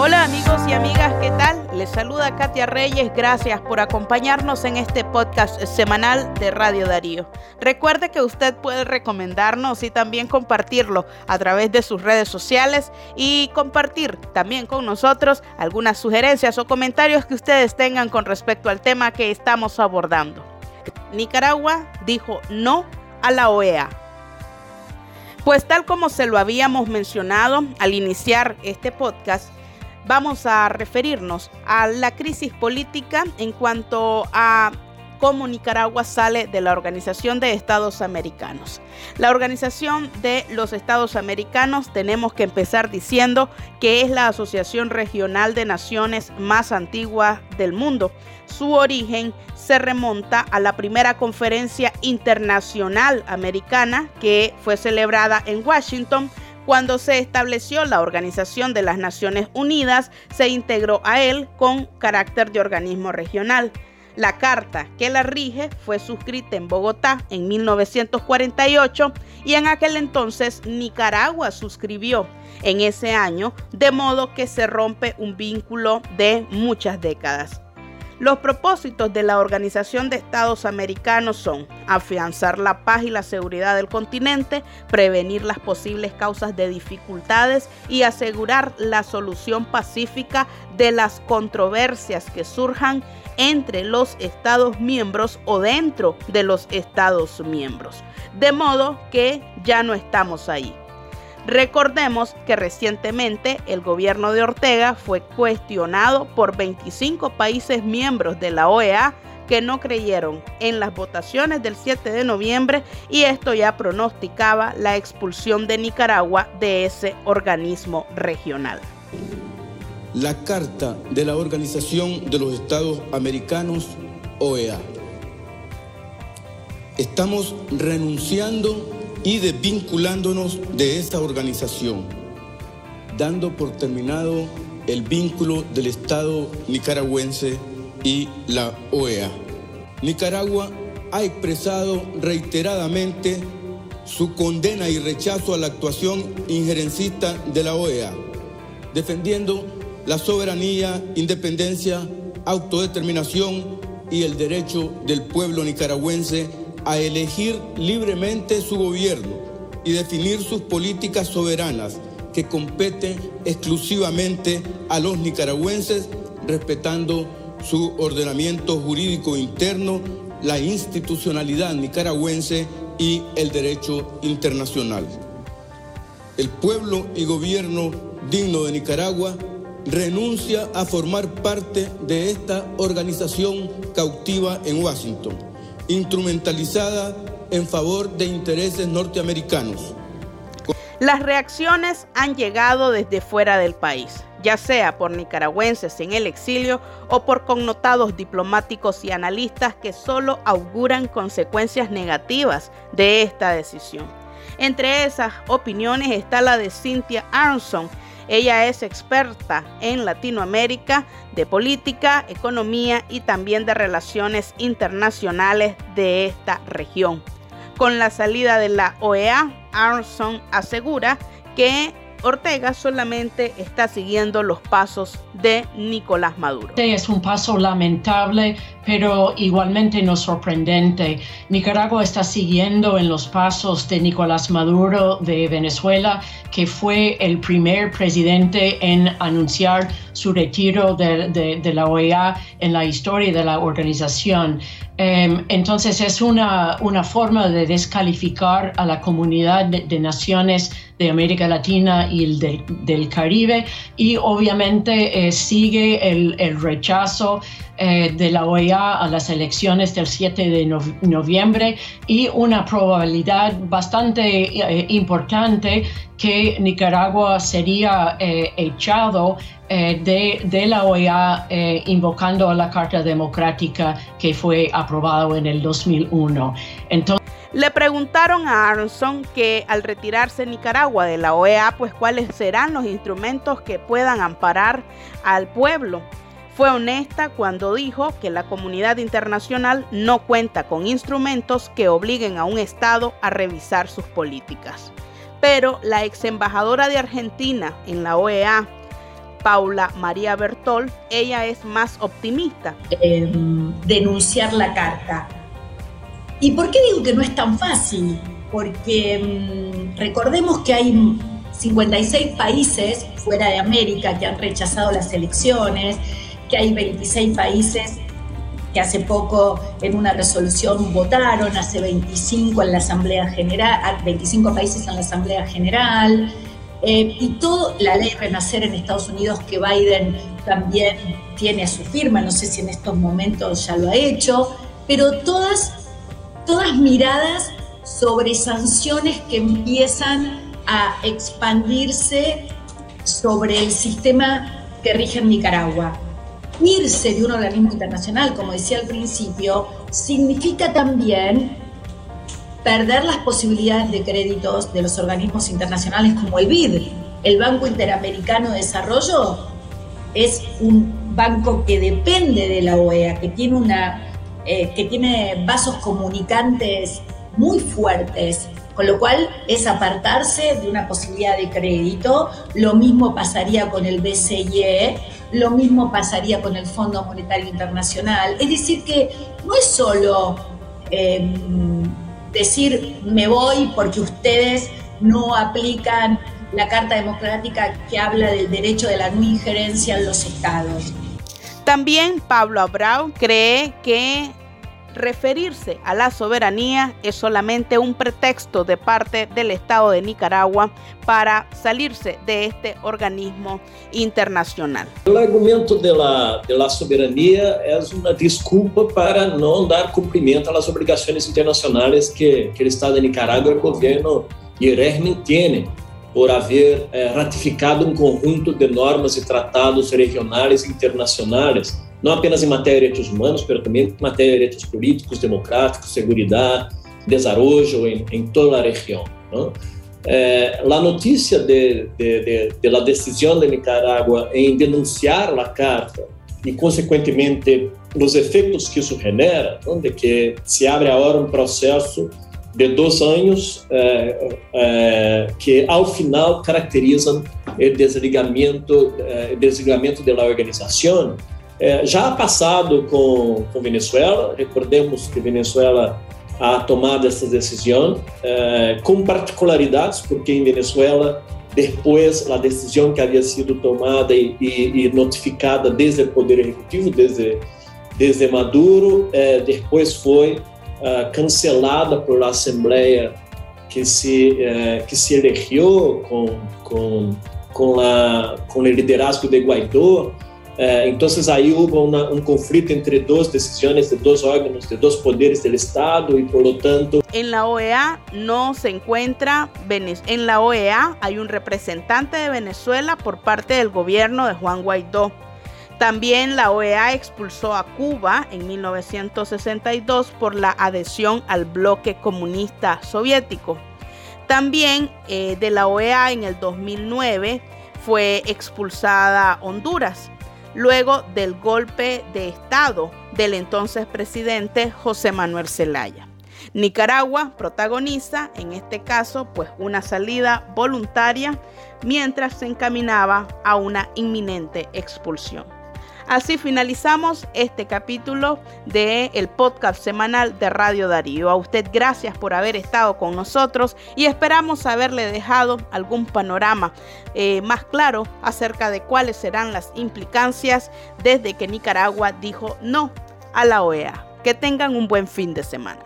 Hola amigos y amigas, ¿qué tal? Les saluda Katia Reyes, gracias por acompañarnos en este podcast semanal de Radio Darío. Recuerde que usted puede recomendarnos y también compartirlo a través de sus redes sociales y compartir también con nosotros algunas sugerencias o comentarios que ustedes tengan con respecto al tema que estamos abordando. Nicaragua dijo no a la OEA. Pues tal como se lo habíamos mencionado al iniciar este podcast, vamos a referirnos a la crisis política en cuanto a cómo Nicaragua sale de la Organización de Estados Americanos. La Organización de los Estados Americanos tenemos que empezar diciendo que es la asociación regional de naciones más antigua del mundo. Su origen se remonta a la primera conferencia internacional americana que fue celebrada en Washington cuando se estableció la Organización de las Naciones Unidas, se integró a él con carácter de organismo regional. La carta que la rige fue suscrita en Bogotá en 1948 y en aquel entonces Nicaragua suscribió en ese año, de modo que se rompe un vínculo de muchas décadas. Los propósitos de la Organización de Estados Americanos son afianzar la paz y la seguridad del continente, prevenir las posibles causas de dificultades y asegurar la solución pacífica de las controversias que surjan entre los Estados miembros o dentro de los Estados miembros. De modo que ya no estamos ahí. Recordemos que recientemente el gobierno de Ortega fue cuestionado por 25 países miembros de la OEA que no creyeron en las votaciones del 7 de noviembre y esto ya pronosticaba la expulsión de Nicaragua de ese organismo regional. La Carta de la Organización de los Estados Americanos, OEA. Estamos renunciando y desvinculándonos de esta organización, dando por terminado el vínculo del Estado nicaragüense y la OEA. Nicaragua ha expresado reiteradamente su condena y rechazo a la actuación injerencista de la OEA, defendiendo la soberanía, independencia, autodeterminación y el derecho del pueblo nicaragüense a elegir libremente su gobierno y definir sus políticas soberanas que competen exclusivamente a los nicaragüenses, respetando su ordenamiento jurídico interno, la institucionalidad nicaragüense y el derecho internacional. El pueblo y gobierno digno de Nicaragua renuncia a formar parte de esta organización cautiva en Washington instrumentalizada en favor de intereses norteamericanos. Las reacciones han llegado desde fuera del país, ya sea por nicaragüenses en el exilio o por connotados diplomáticos y analistas que solo auguran consecuencias negativas de esta decisión. Entre esas opiniones está la de Cynthia Aronson, ella es experta en Latinoamérica, de política, economía y también de relaciones internacionales de esta región. Con la salida de la OEA, Arson asegura que Ortega solamente está siguiendo los pasos de Nicolás Maduro. Es un paso lamentable, pero igualmente no sorprendente. Nicaragua está siguiendo en los pasos de Nicolás Maduro de Venezuela, que fue el primer presidente en anunciar su retiro de, la OEA en la historia de la organización. Em, entonces es una, una, forma de descalificar a la comunidad de, naciones de América Latina y el del Caribe y obviamente eh, sigue el, rechazo eh, de la OEA a las elecciones del 7 de noviembre y una probabilidad bastante eh, importante que Nicaragua sería eh, de, la OEA invocando a la Carta Democrática que fue aprobado en el 2001. Entonces, le preguntaron a Aronson que al retirarse Nicaragua de la OEA, pues cuáles serán los instrumentos que puedan amparar al pueblo. Fue honesta cuando dijo que la comunidad internacional no cuenta con instrumentos que obliguen a un Estado a revisar sus políticas. Pero la ex embajadora de Argentina en la OEA, Paula María Bertol, ella es más optimista. Em, denunciar la carta. ¿Y por qué digo que no es tan fácil? Porque em, recordemos que hay 56 países fuera de América que han rechazado las elecciones, que hay 26 países que hace poco en una resolución votaron, hace 25 en la Asamblea General, 25 países en la Asamblea General, eh, y todo, la ley Renacer en Estados Unidos que Biden también tiene a su firma, no sé si en estos momentos ya lo ha hecho, pero todas, todas miradas sobre sanciones que empiezan a expandirse sobre el sistema que rige en Nicaragua. Irse de un organismo internacional, como decía al principio, significa también perder las posibilidades de créditos de los organismos internacionales como el BID. El Banco Interamericano de Desarrollo es un banco que depende de la OEA, que tiene, una, eh, que tiene vasos comunicantes muy fuertes, con lo cual es apartarse de una posibilidad de crédito. Lo mismo pasaría con el BCIE, lo mismo pasaría con el Fondo Monetario Internacional. Es decir, que no es solo... Em, decir me voy porque ustedes no aplican la Carta Democrática que habla del derecho de la no injerencia en los estados. También Pablo Abrao cree que referirse a la soberanía es solamente un pretexto de parte del Estado de Nicaragua para salirse de este organismo internacional. El argumento de la, de la soberanía es una disculpa para no dar cumplimiento a las obligaciones internacionales que, que el Estado de Nicaragua, el gobierno y el régimen tienen por haber eh, ratificado um conjunto de normas e tratados regionais e internacionais não apenas em matéria de direitos humanos, mas também em matéria de direitos políticos, democráticos, segurança, desarrollo em, em toda a região. Não? Eh, a notícia de, de, de, de la decisão de Nicarágua em denunciar a carta e, consequentemente, os efeitos que isso genera, não? de que se abre agora um processo de dois anos eh, eh, que, ao final, caracterizam o desligamento, eh, desligamento da organização, é, já passado com, com Venezuela, recordemos que Venezuela ha tomado essa decisão, é, com particularidades, porque em Venezuela, depois, a decisão que havia sido tomada e, e, e notificada desde o Poder Executivo, desde, desde Maduro, é, depois foi é, cancelada por a Assembleia que se, que se elegeu com, com, com, a, com o liderazgo de Guaidó, Eh, entonces ahí hubo un conflicto entre dos decisiones de dos órganos, de dos poderes del Estado y por lo tanto... En la OEA no se encuentra, en la OEA hay un representante de Venezuela por parte del gobierno de Juan Guaidó. También la OEA expulsó a Cuba en 1962 por la adhesión al bloque comunista soviético. También eh, de la OEA en el 2009 fue expulsada Honduras luego del golpe de Estado del entonces presidente José Manuel Zelaya. Nicaragua protagoniza, en este caso, pues una salida voluntaria mientras se encaminaba a una inminente expulsión. Así finalizamos este capítulo del el podcast semanal de Radio Darío. A usted gracias por haber estado con nosotros y esperamos haberle dejado algún panorama eh, más claro acerca de cuáles serán las implicancias desde que Nicaragua dijo no a la OEA. Que tengan un buen fin de semana.